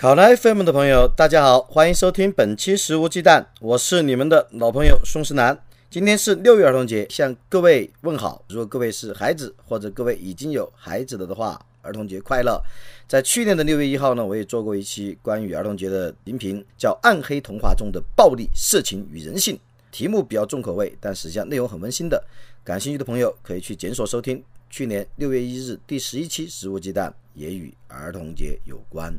考拉 FM 的朋友，大家好，欢迎收听本期《食无忌惮》，我是你们的老朋友宋世南。今天是六一儿童节，向各位问好。如果各位是孩子，或者各位已经有孩子了的话，儿童节快乐！在去年的六月一号呢，我也做过一期关于儿童节的音频，叫《暗黑童话中的暴力、色情与人性》，题目比较重口味，但实际上内容很温馨的。感兴趣的朋友可以去检索收听。去年六月一日第十一期《食物鸡蛋》也与儿童节有关。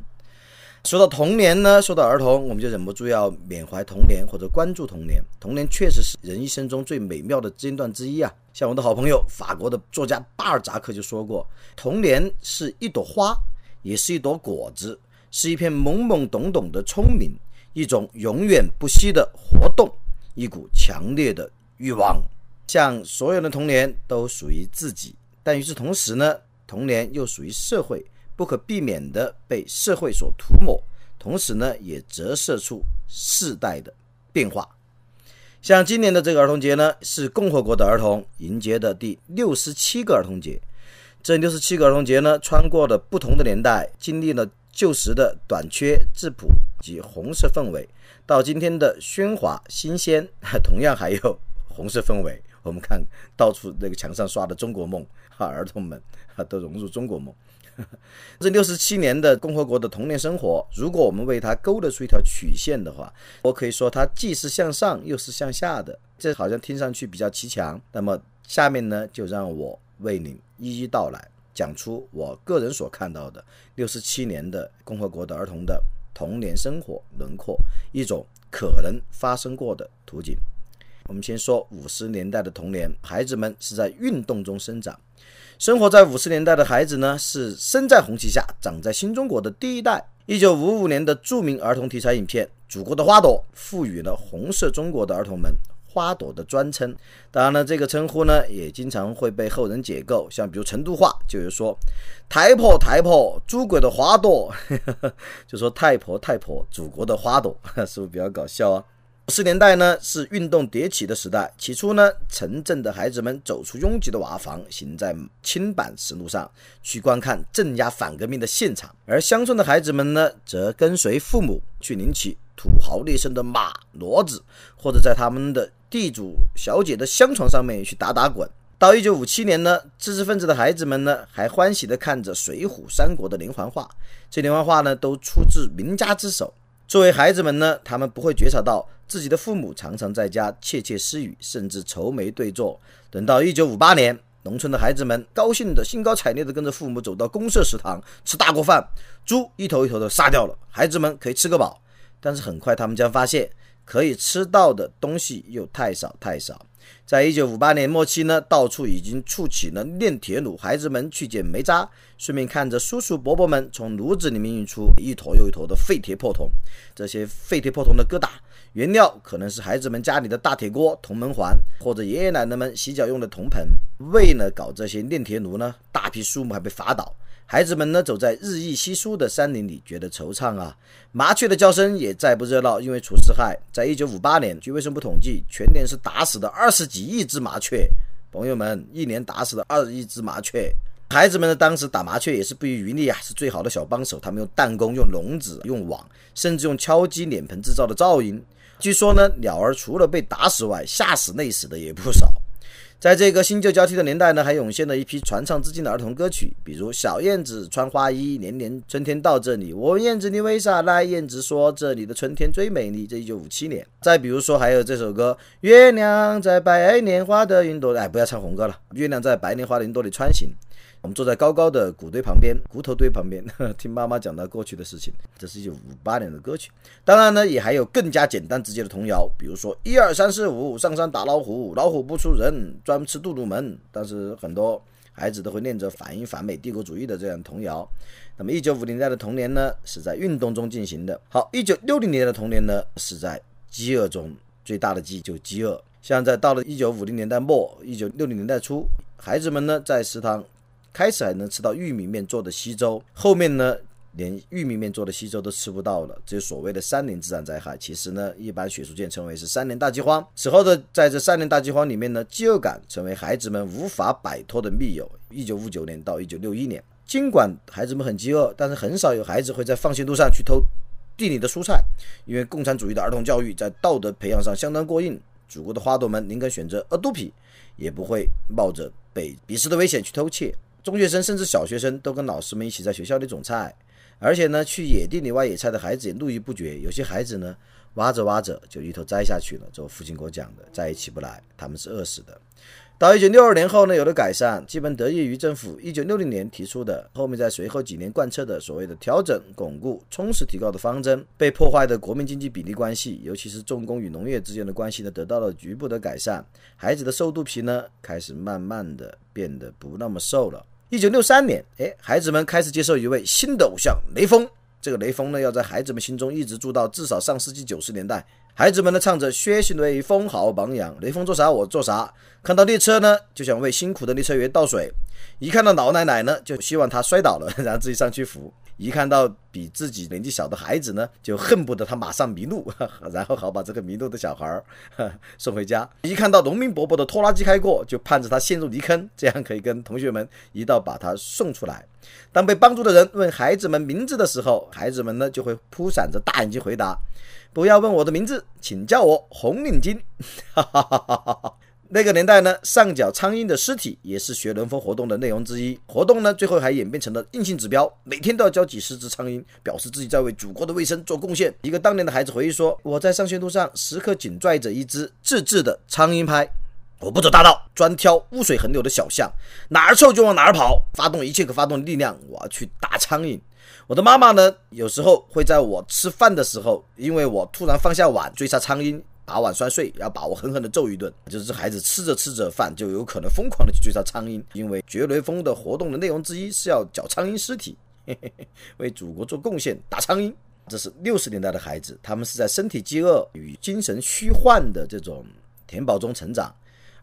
说到童年呢，说到儿童，我们就忍不住要缅怀童年或者关注童年。童年确实是人一生中最美妙的阶段之一啊！像我的好朋友法国的作家巴尔扎克就说过：“童年是一朵花，也是一朵果子，是一片懵懵懂懂的聪明，一种永远不息的活动，一股强烈的欲望。像所有的童年都属于自己，但与此同时呢，童年又属于社会。”不可避免地被社会所涂抹，同时呢，也折射出世代的变化。像今年的这个儿童节呢，是共和国的儿童迎接的第六十七个儿童节。这六十七个儿童节呢，穿过了不同的年代，经历了旧时的短缺、质朴及红色氛围，到今天的喧哗、新鲜，同样还有红色氛围。我们看到处那个墙上刷的中国梦，哈，儿童们哈都融入中国梦。这六十七年的共和国的童年生活，如果我们为它勾勒出一条曲线的话，我可以说它既是向上又是向下的。这好像听上去比较奇强。那么下面呢，就让我为您一一道来，讲出我个人所看到的六十七年的共和国的儿童的童年生活轮廓，一种可能发生过的图景。我们先说五十年代的童年，孩子们是在运动中生长。生活在五十年代的孩子呢，是生在红旗下、长在新中国的第一代。一九五五年的著名儿童题材影片《祖国的花朵》赋予了红色中国的儿童们“花朵”的专称。当然了，这个称呼呢，也经常会被后人解构。像比如成都话就有说“太婆 太婆，祖国的花朵”，就说太婆太婆，祖国的花朵，是不是比较搞笑啊？五十年代呢是运动迭起的时代。起初呢，城镇的孩子们走出拥挤的瓦房，行在青板石路上，去观看镇压反革命的现场；而乡村的孩子们呢，则跟随父母去领取土豪劣绅的马骡子，或者在他们的地主小姐的香床上面去打打滚。到一九五七年呢，知识分子的孩子们呢，还欢喜地看着《水浒》《三国》的连环画，这连环画呢，都出自名家之手。作为孩子们呢，他们不会觉察到自己的父母常常在家窃窃私语，甚至愁眉对坐。等到一九五八年，农村的孩子们高兴的兴高采烈的跟着父母走到公社食堂吃大锅饭，猪一头一头的杀掉了，孩子们可以吃个饱。但是很快他们将发现，可以吃到的东西又太少太少。在一九五八年末期呢，到处已经竖起了炼铁炉，孩子们去捡煤渣，顺便看着叔叔伯伯们从炉子里面运出一坨又一坨的废铁破铜。这些废铁破铜的疙瘩，原料可能是孩子们家里的大铁锅、铜门环，或者爷爷奶奶们洗脚用的铜盆。为了搞这些炼铁炉呢，大批树木还被伐倒。孩子们呢，走在日益稀疏的山林里，觉得惆怅啊。麻雀的叫声也再不热闹，因为除四害。在一九五八年，据卫生部统计，全年是打死的二十几亿只麻雀。朋友们，一年打死了二十亿只麻雀。孩子们呢，当时打麻雀也是不遗余力啊，是最好的小帮手。他们用弹弓、用笼子、用网，甚至用敲击脸盆制造的噪音。据说呢，鸟儿除了被打死外，吓死、累死的也不少。在这个新旧交替的年代呢，还涌现了一批传唱至今的儿童歌曲，比如《小燕子穿花衣》，年年春天到这里。我问燕子你为啥来？燕子说这里的春天最美丽。这一九五七年。再比如说，还有这首歌《月亮在白莲花的云朵里》。哎，不要唱红歌了，《月亮在白莲花的云朵里穿行》。我们坐在高高的谷堆旁边，骨头堆旁边，听妈妈讲到过去的事情。这是一九五八年的歌曲。当然呢，也还有更加简单直接的童谣，比如说一二三四五，上山打老虎，老虎不出人，专吃杜鲁门。但是很多。孩子都会念着反英反美帝国主义的这样童谣。那么，一九五零年代的童年呢，是在运动中进行的。好，一九六零年的童年呢，是在饥饿中，最大的饥就饥饿。像在到了一九五零年代末、一九六零年代初，孩子们呢在食堂开始还能吃到玉米面做的稀粥，后面呢。连玉米面做的稀粥都吃不到了，这所谓的三年自然灾害，其实呢，一般学术界称为是三年大饥荒。此后的在这三年大饥荒里面呢，饥饿感成为孩子们无法摆脱的密友。一九五九年到一九六一年，尽管孩子们很饥饿，但是很少有孩子会在放学路上去偷地里的蔬菜，因为共产主义的儿童教育在道德培养上相当过硬。祖国的花朵们宁可选择饿肚皮，也不会冒着被鄙视的危险去偷窃。中学生甚至小学生都跟老师们一起在学校里种菜。而且呢，去野地里挖野菜的孩子也络绎不绝。有些孩子呢，挖着挖着就一头栽下去了。这我父亲给我讲的，再也起不来，他们是饿死的。到一九六二年后呢，有了改善，基本得益于政府一九六零年提出的，后面在随后几年贯彻的所谓的调整、巩固、充实、提高的方针。被破坏的国民经济比例关系，尤其是重工与农业之间的关系呢，得到了局部的改善。孩子的瘦肚皮呢，开始慢慢的变得不那么瘦了。一九六三年，哎，孩子们开始接受一位新的偶像雷锋。这个雷锋呢，要在孩子们心中一直住到至少上世纪九十年代。孩子们呢，唱着“学习雷锋好榜样”，雷锋做啥我做啥。看到列车呢，就想为辛苦的列车员倒水；一看到老奶奶呢，就希望她摔倒了，然后自己上去扶。一看到比自己年纪小的孩子呢，就恨不得他马上迷路，然后好把这个迷路的小孩儿 送回家。一看到农民伯伯的拖拉机开过，就盼着他陷入泥坑，这样可以跟同学们一道把他送出来。当被帮助的人问孩子们名字的时候，孩子们呢就会扑闪着大眼睛回答：“不要问我的名字，请叫我红领巾。”哈哈哈哈哈哈。那个年代呢，上缴苍蝇的尸体也是学轮风活动的内容之一。活动呢，最后还演变成了硬性指标，每天都要交几十只苍蝇，表示自己在为祖国的卫生做贡献。一个当年的孩子回忆说：“我在上学路上时刻紧拽着一只自制的苍蝇拍，我不走大道，专挑污水横流的小巷，哪儿臭就往哪儿跑，发动一切可发动的力量，我要去打苍蝇。”我的妈妈呢，有时候会在我吃饭的时候，因为我突然放下碗追杀苍蝇。把碗摔碎，要把我狠狠地揍一顿。就是这孩子吃着吃着饭，就有可能疯狂地去追杀苍蝇，因为绝雷锋的活动的内容之一是要缴苍蝇尸体，嘿嘿嘿，为祖国做贡献，打苍蝇。这是六十年代的孩子，他们是在身体饥饿与精神虚幻的这种填饱中成长。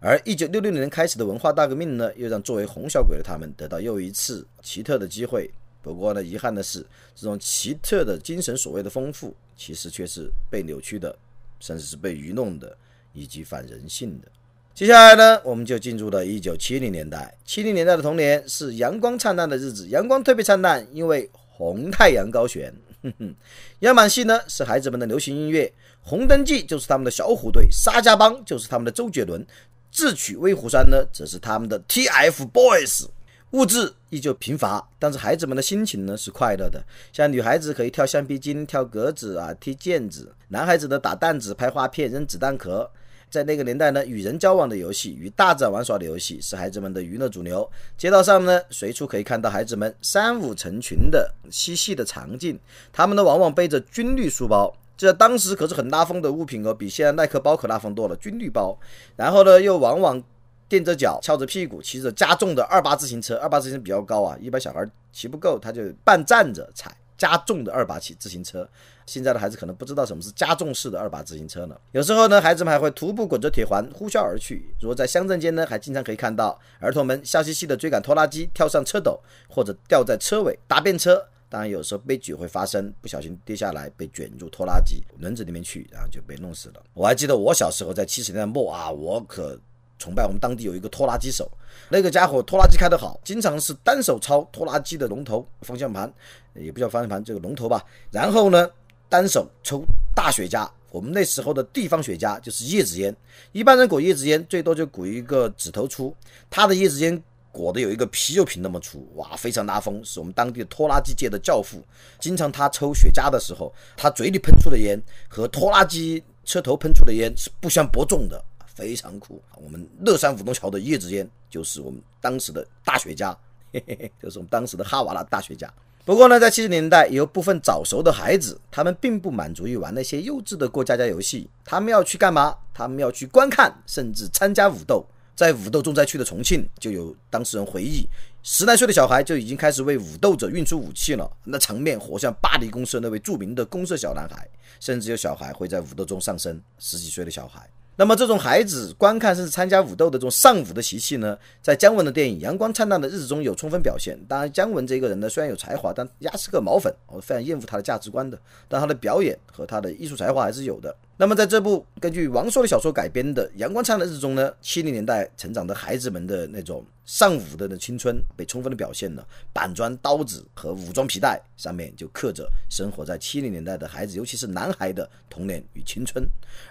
而一九六六年开始的文化大革命呢，又让作为红小鬼的他们得到又一次奇特的机会。不过呢，遗憾的是，这种奇特的精神所谓的丰富，其实却是被扭曲的。甚至是被愚弄的，以及反人性的。接下来呢，我们就进入了一九七零年代。七零年代的童年是阳光灿烂的日子，阳光特别灿烂，因为红太阳高悬。哼哼样板戏呢是孩子们的流行音乐，红灯记就是他们的小虎队，沙家浜就是他们的周杰伦，智取威虎山呢则是他们的 TFBOYS。物质依旧贫乏，但是孩子们的心情呢是快乐的。像女孩子可以跳橡皮筋、跳格子啊、踢毽子；男孩子呢打弹子、拍花片、扔子弹壳。在那个年代呢，与人交往的游戏、与大自然玩耍的游戏是孩子们的娱乐主流。街道上呢，随处可以看到孩子们三五成群的嬉戏的场景。他们呢，往往背着军绿书包，这当时可是很拉风的物品哦，比现在耐克包可拉风多了。军绿包，然后呢，又往往。垫着脚，翘着屁股，骑着加重的二八自行车。二八自行车比较高啊，一般小孩骑不够，他就半站着踩加重的二八骑自行车。现在的孩子可能不知道什么是加重式的二八自行车呢。有时候呢，孩子们还会徒步滚着铁环呼啸而去。如果在乡镇间呢，还经常可以看到儿童们笑嘻嘻的追赶拖拉机，跳上车斗或者吊在车尾搭便车。当然，有时候悲剧会发生，不小心跌下来被卷入拖拉机轮子里面去，然后就被弄死了。我还记得我小时候在七十年代末啊，我可。崇拜我们当地有一个拖拉机手，那个家伙拖拉机开得好，经常是单手操拖拉机的龙头方向盘，也不叫方向盘，这个龙头吧。然后呢，单手抽大雪茄。我们那时候的地方雪茄就是叶子烟，一般人裹叶子烟最多就裹一个指头粗，他的叶子烟裹的有一个啤酒瓶那么粗，哇，非常拉风，是我们当地拖拉机界的教父。经常他抽雪茄的时候，他嘴里喷出的烟和拖拉机车头喷出的烟是不相伯仲的。非常酷，我们乐山五东桥的叶子烟就是我们当时的大雪茄，嘿嘿嘿，就是我们当时的哈瓦那大雪茄。不过呢，在七十年代，有部分早熟的孩子，他们并不满足于玩那些幼稚的过家家游戏，他们要去干嘛？他们要去观看，甚至参加武斗。在武斗重灾区的重庆，就有当事人回忆，十来岁的小孩就已经开始为武斗者运出武器了，那场面活像巴黎公社那位著名的公社小男孩，甚至有小孩会在武斗中丧生，十几岁的小孩。那么这种孩子观看甚至参加武斗的这种尚武的习气呢，在姜文的电影《阳光灿烂的日子》中有充分表现。当然，姜文这个人呢，虽然有才华，但压是个毛粉，我非常厌恶他的价值观的。但他的表演和他的艺术才华还是有的。那么在这部根据王朔的小说改编的《阳光灿烂的日子》中呢，七零年代成长的孩子们的那种尚武的青春被充分的表现了。板砖、刀子和武装皮带上面就刻着生活在七零年代的孩子，尤其是男孩的童年与青春。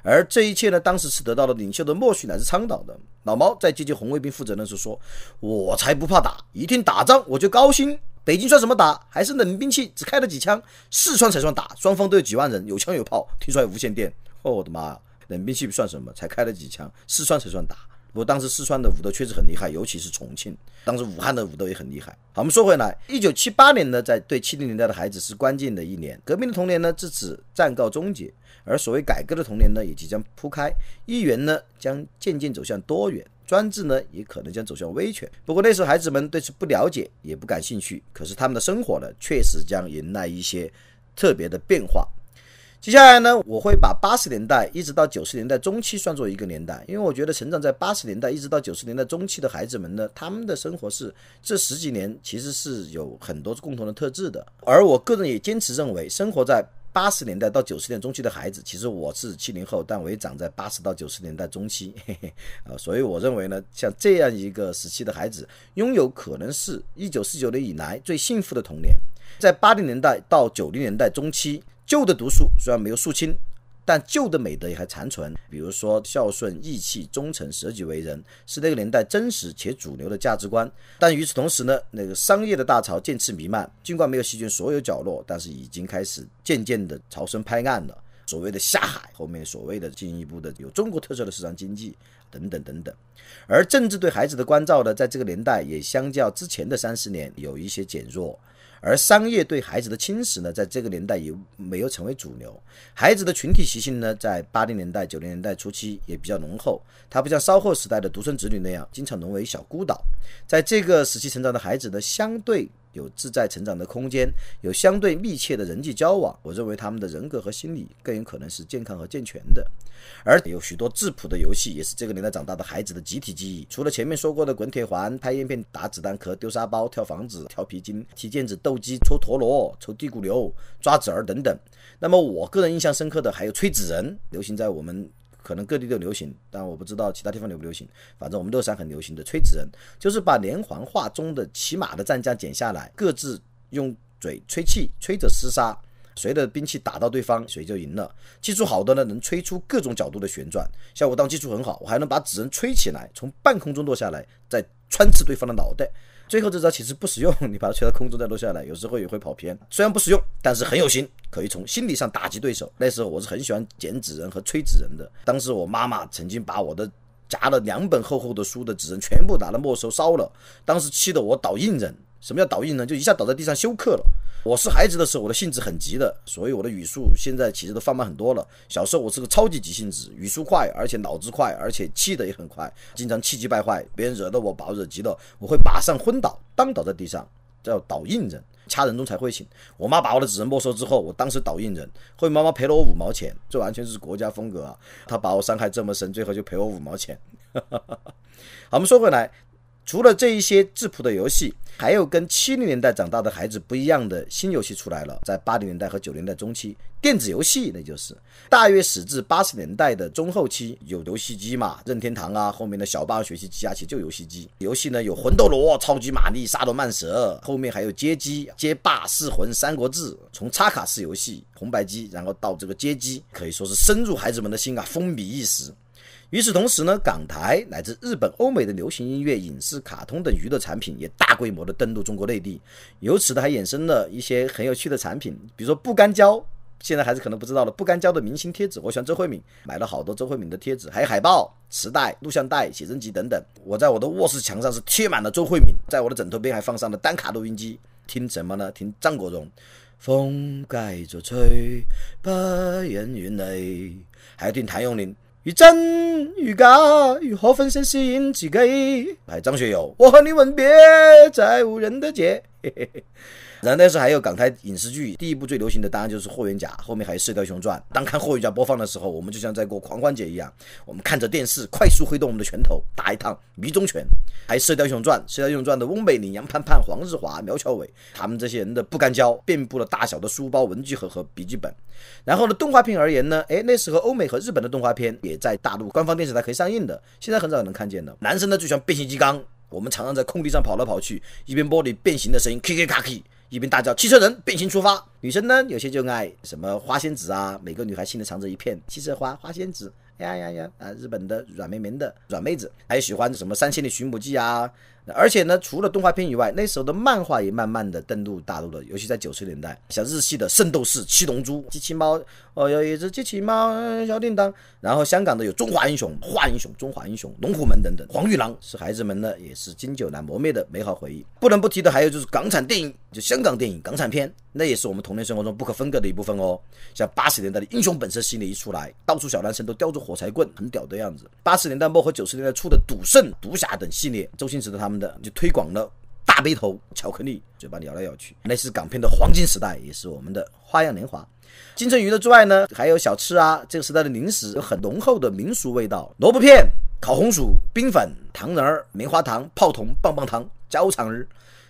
而这一切呢，当时是得到了领袖的默许乃至倡导的。老毛在接见红卫兵负责人时说：“我才不怕打，一听打仗我就高兴。北京算什么打？还是冷兵器，只开了几枪。四川才算打，双方都有几万人，有枪有炮，听说还有无线电。”哦，我的妈！冷兵器算什么？才开了几枪，四川才算打。不过当时四川的武斗确实很厉害，尤其是重庆。当时武汉的武斗也很厉害。好，我们说回来，一九七八年呢，在对七零年代的孩子是关键的一年。革命的童年呢，至此暂告终结，而所谓改革的童年呢，也即将铺开。一元呢，将渐渐走向多元；专制呢，也可能将走向威权。不过那时候孩子们对此不了解，也不感兴趣。可是他们的生活呢，确实将迎来一些特别的变化。接下来呢，我会把八十年代一直到九十年代中期算作一个年代，因为我觉得成长在八十年代一直到九十年代中期的孩子们呢，他们的生活是这十几年其实是有很多共同的特质的。而我个人也坚持认为，生活在八十年代到九十年代中期的孩子，其实我是七零后，但我也长在八十到九十年代中期，嘿嘿，啊，所以我认为呢，像这样一个时期的孩子，拥有可能是一九四九年以来最幸福的童年，在八零年代到九零年代中期。旧的毒素虽然没有肃清，但旧的美德也还残存。比如说孝顺、义气、忠诚、舍己为人，是那个年代真实且主流的价值观。但与此同时呢，那个商业的大潮渐次弥漫，尽管没有席卷所有角落，但是已经开始渐渐的朝生拍岸了。所谓的下海，后面所谓的进一步的有中国特色的市场经济等等等等。而政治对孩子的关照呢，在这个年代也相较之前的三十年有一些减弱。而商业对孩子的侵蚀呢，在这个年代也没有成为主流。孩子的群体习性呢，在八零年代、九零年代初期也比较浓厚。他不像稍后时代的独生子女那样，经常沦为小孤岛。在这个时期成长的孩子呢，相对。有自在成长的空间，有相对密切的人际交往，我认为他们的人格和心理更有可能是健康和健全的。而有许多质朴的游戏，也是这个年代长大的孩子的集体记忆。除了前面说过的滚铁环、拍烟片、打子弹壳、丢沙包、跳房子、跳皮筋、踢毽子、斗鸡、抽陀螺、抽地骨流、抓子儿等等。那么我个人印象深刻的还有吹纸人，流行在我们。可能各地都流行，但我不知道其他地方流不流行。反正我们乐山很流行的吹纸人，就是把连环画中的骑马的战将剪下来，各自用嘴吹气，吹着厮杀，谁的兵器打到对方，谁就赢了。技术好的呢，能吹出各种角度的旋转。像我当技术很好，我还能把纸人吹起来，从半空中落下来，再穿刺对方的脑袋。最后这招其实不实用，你把它吹到空中再落下来，有时候也会跑偏。虽然不实用，但是很有心，可以从心理上打击对手。那时候我是很喜欢剪纸人和吹纸人的。当时我妈妈曾经把我的夹了两本厚厚的书的纸人全部拿来没收烧了，当时气得我倒硬人。什么叫倒硬人？就一下倒在地上休克了。我是孩子的时候，我的性子很急的，所以我的语速现在其实都放慢很多了。小时候我是个超级急性子，语速快，而且脑子快，而且气的也很快，经常气急败坏。别人惹得我，把我惹急了，我会马上昏倒，当倒在地上，叫倒印人，掐人中才会醒。我妈把我的纸人没收之后，我当时倒印人，后面妈妈赔了我五毛钱，这完全是国家风格啊！她把我伤害这么深，最后就赔我五毛钱。好，我们说回来。除了这一些质朴的游戏，还有跟七零年代长大的孩子不一样的新游戏出来了。在八零年代和九零年代中期，电子游戏那就是大约始至八十年代的中后期，有游戏机嘛，任天堂啊，后面的小霸王学习机啊，其实就游戏机。游戏呢有魂斗罗、超级玛丽、沙罗曼蛇，后面还有街机、街霸、噬魂、三国志。从插卡式游戏红白机，然后到这个街机，可以说是深入孩子们的心啊，风靡一时。与此同时呢，港台乃至日本、欧美的流行音乐、影视、卡通等娱乐产品也大规模的登陆中国内地，由此呢还衍生了一些很有趣的产品，比如说不干胶，现在孩子可能不知道了，不干胶的明星贴纸，我喜欢周慧敏，买了好多周慧敏的贴纸，还有海报、磁带、录像带、写真集等等。我在我的卧室墙上是贴满了周慧敏，在我的枕头边还放上了单卡录音机，听什么呢？听张国荣，风继续吹，不言远离，还要听谭咏麟。欲真如假，如何分身吸引自己？哎张学友，我和你吻别在无人的街。嘿嘿嘿。然后那时候还有港台影视剧，第一部最流行的当然就是《霍元甲》，后面还有《射雕英雄传》。当看《霍元甲》播放的时候，我们就像在过狂欢节一样，我们看着电视，快速挥动我们的拳头，打一趟迷踪拳。还有《射雕英雄传》，《射雕英雄传》的翁美玲、杨盼盼、黄日华、苗侨伟，他们这些人的不干胶遍布了大小的书包、文具盒和笔记本。然后呢，动画片而言呢，哎，那时候欧美和日本的动画片也在大陆官方电视台可以上映的，现在很少能看见的。男生呢，就像变形金刚，我们常常在空地上跑来跑去，一边玻璃变形的声音，K K 卡 K。一边大叫“汽车人变形出发”，女生呢有些就爱什么花仙子啊，每个女孩心里藏着一片汽车花花仙子呀呀呀啊，日本的软绵绵的软妹子，还有喜欢什么三千里寻母记啊。而且呢，除了动画片以外，那时候的漫画也慢慢的登陆大陆了，尤其在九十年代，像日系的《圣斗士》《七龙珠》《机器猫》，哦，有一只机器猫小叮当。然后香港的有《中华英雄》《华英雄》《中华英雄》《龙虎门》等等，《黄玉郎》是孩子们呢也是经久难磨灭的美好回忆。不能不提的还有就是港产电影，就香港电影港产片，那也是我们童年生活中不可分割的一部分哦。像八十年代的《英雄本色》系列一出来，到处小男生都叼着火柴棍，很屌的样子。八十年代末和九十年代初的《赌圣》《毒侠》等系列，周星驰的他们的就推广了。大背头巧克力，嘴巴咬来咬去，那是港片的黄金时代，也是我们的花样年华。金城鱼的之外呢，还有小吃啊，这个时代的零食有很浓厚的民俗味道，萝卜片、烤红薯、冰粉、糖人儿、棉花糖、泡桐、棒棒糖、焦肠儿。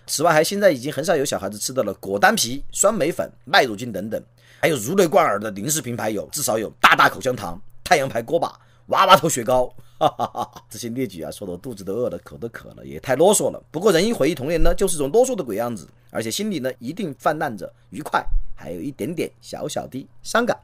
此外，还现在已经很少有小孩子吃到了果丹皮、酸梅粉、麦乳精等等，还有如雷贯耳的零食品牌有，至少有大大口香糖、太阳牌锅巴、娃娃头雪糕。哈哈哈！这些列举啊，说的我肚子都饿了，口都渴了，也太啰嗦了。不过人一回忆童年呢，就是种啰嗦的鬼样子，而且心里呢一定泛滥着愉快，还有一点点小小的伤感。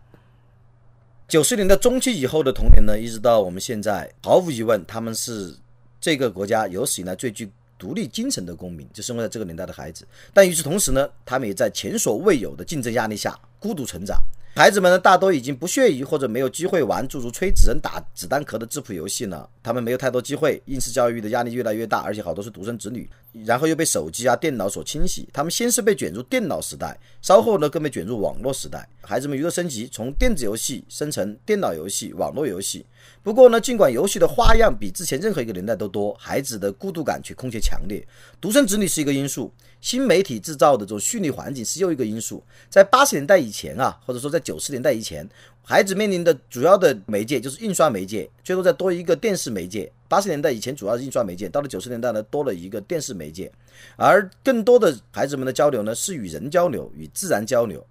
九十年代中期以后的童年呢，一直到我们现在，毫无疑问，他们是这个国家有史以来最具独立精神的公民，就生活在这个年代的孩子。但与此同时呢，他们也在前所未有的竞争压力下孤独成长。孩子们呢，大多已经不屑于或者没有机会玩诸如吹纸人、打子弹壳的质朴游戏了。他们没有太多机会，应试教育的压力越来越大，而且好多是独生子女，然后又被手机啊、电脑所侵袭。他们先是被卷入电脑时代，稍后呢更被卷入网络时代。孩子们娱乐升级，从电子游戏生成电脑游戏、网络游戏。不过呢，尽管游戏的花样比之前任何一个年代都多，孩子的孤独感却空前强烈。独生子女是一个因素。新媒体制造的这种虚拟环境是又一个因素。在八十年代以前啊，或者说在九十年代以前，孩子面临的主要的媒介就是印刷媒介，最多再多一个电视媒介。八十年代以前主要是印刷媒介，到了九十年代呢，多了一个电视媒介，而更多的孩子们的交流呢是与人交流，与自然交流。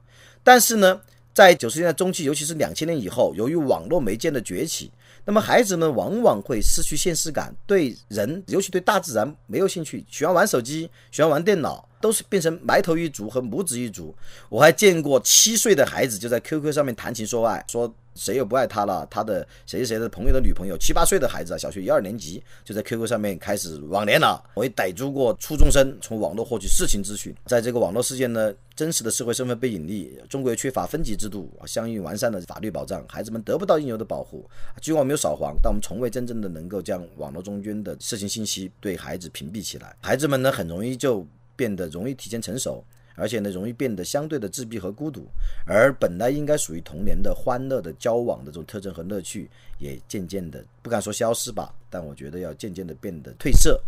但是呢，在九十年代中期，尤其是两千年以后，由于网络媒介的崛起。那么孩子们往往会失去现实感，对人，尤其对大自然没有兴趣，喜欢玩手机，喜欢玩电脑，都是变成埋头一族和拇指一族。我还见过七岁的孩子就在 QQ 上面谈情说爱，说。谁又不爱他了？他的谁谁谁的朋友的女朋友，七八岁的孩子啊，小学一二年级就在 QQ 上面开始网恋了。我也逮住过初中生从网络获取色情资讯。在这个网络世界呢，真实的社会身份被隐匿，中国也缺乏分级制度，相应完善的法律保障，孩子们得不到应有的保护。尽管我没有扫黄，但我们从未真正的能够将网络中间的色情信息对孩子屏蔽起来。孩子们呢，很容易就变得容易提前成熟。而且呢，容易变得相对的自闭和孤独，而本来应该属于童年的欢乐的交往的这种特征和乐趣，也渐渐的不敢说消失吧，但我觉得要渐渐的变得褪色。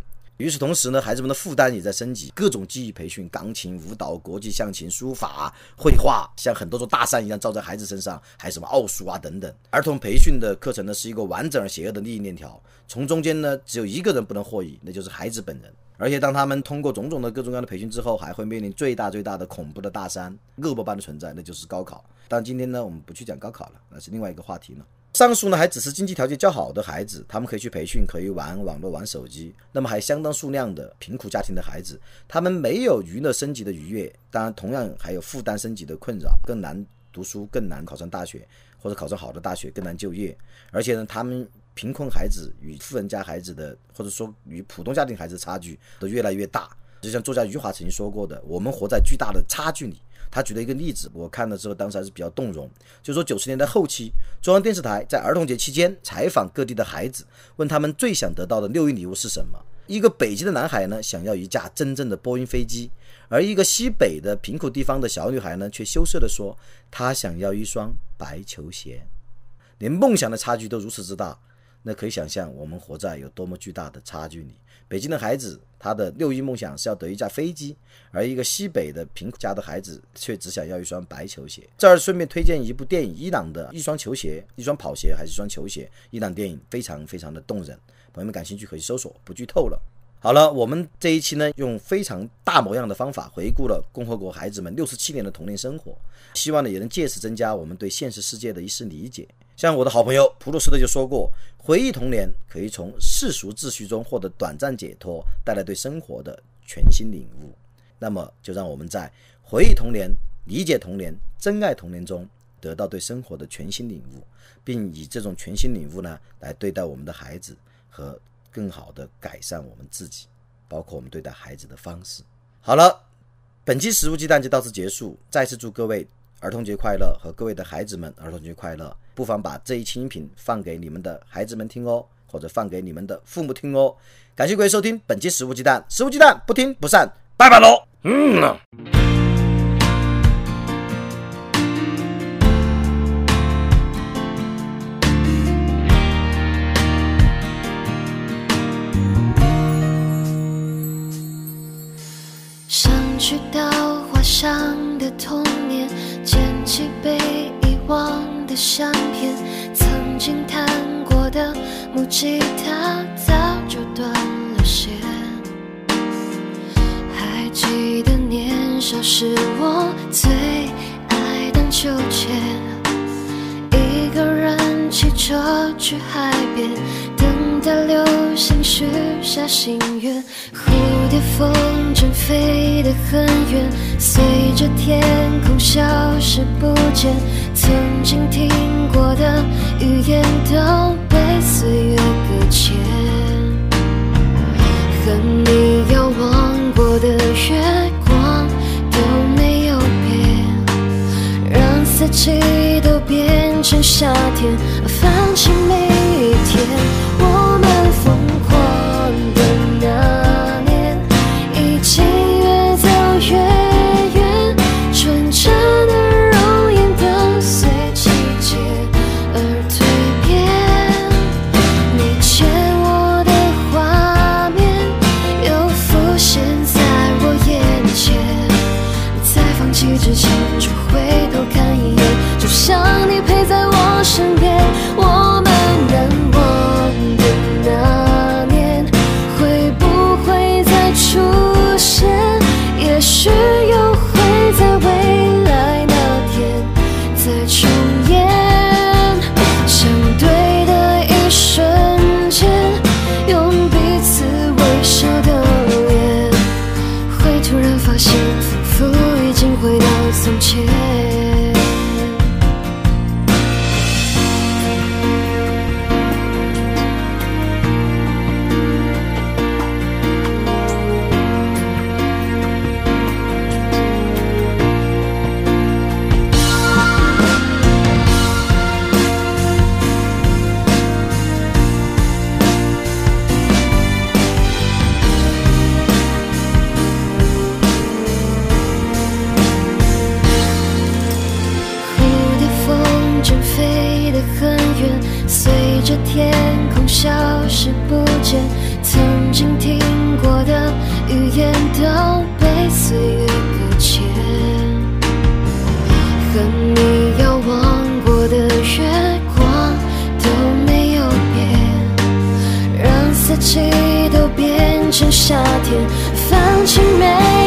与此同时呢，孩子们的负担也在升级，各种技艺培训，钢琴、舞蹈、国际象棋、书法、绘画，像很多座大山一样罩在孩子身上，还什么奥数啊等等。儿童培训的课程呢，是一个完整而邪恶的利益链条，从中间呢，只有一个人不能获益，那就是孩子本人。而且，当他们通过种种的各种各样的培训之后，还会面临最大最大的恐怖的大山，恶魔般的存在，那就是高考。但今天呢，我们不去讲高考了，那是另外一个话题了。上述呢，还只是经济条件较好的孩子，他们可以去培训，可以玩网络、玩手机。那么，还相当数量的贫苦家庭的孩子，他们没有娱乐升级的愉悦，当然，同样还有负担升级的困扰，更难读书，更难考上大学，或者考上好的大学，更难就业。而且呢，他们。贫困孩子与富人家孩子的，或者说与普通家庭孩子差距都越来越大。就像作家余华曾经说过的：“我们活在巨大的差距里。”他举了一个例子，我看了之后当时还是比较动容。就说九十年代后期，中央电视台在儿童节期间采访各地的孩子，问他们最想得到的六一礼物是什么。一个北京的男孩呢，想要一架真正的波音飞机；而一个西北的贫苦地方的小女孩呢，却羞涩地说：“她想要一双白球鞋。”连梦想的差距都如此之大，那可以想象我们活在有多么巨大的差距里。北京的孩子，他的六一梦想是要得一架飞机，而一个西北的贫苦家的孩子却只想要一双白球鞋。这儿顺便推荐一部电影，伊朗的一双球鞋，一双跑鞋还是一双球鞋？伊朗电影非常非常的动人，朋友们感兴趣可以搜索，不剧透了。好了，我们这一期呢，用非常大模样的方法回顾了共和国孩子们六十七年的童年生活，希望呢也能借此增加我们对现实世界的一丝理解。像我的好朋友普鲁斯特就说过，回忆童年可以从世俗秩序中获得短暂解脱，带来对生活的全新领悟。那么，就让我们在回忆童年、理解童年、珍爱童年中，得到对生活的全新领悟，并以这种全新领悟呢，来对待我们的孩子和。更好的改善我们自己，包括我们对待孩子的方式。好了，本期食物鸡蛋就到此结束。再次祝各位儿童节快乐，和各位的孩子们儿童节快乐。不妨把这一期音频放给你们的孩子们听哦，或者放给你们的父母听哦。感谢各位收听本期食物鸡蛋，食物鸡蛋不听不散，拜拜喽。嗯。吉他早就断了线。还记得年少时我最爱荡秋千，一个人骑车去海边，等待流星许下心愿。蝴蝶风筝飞得很远，随着天空消失不见。曾经听过的语言都被岁月搁浅，和你遥望过的月光都没有变，让四季都变成夏天，放弃每一天，气都变成夏天放弃美。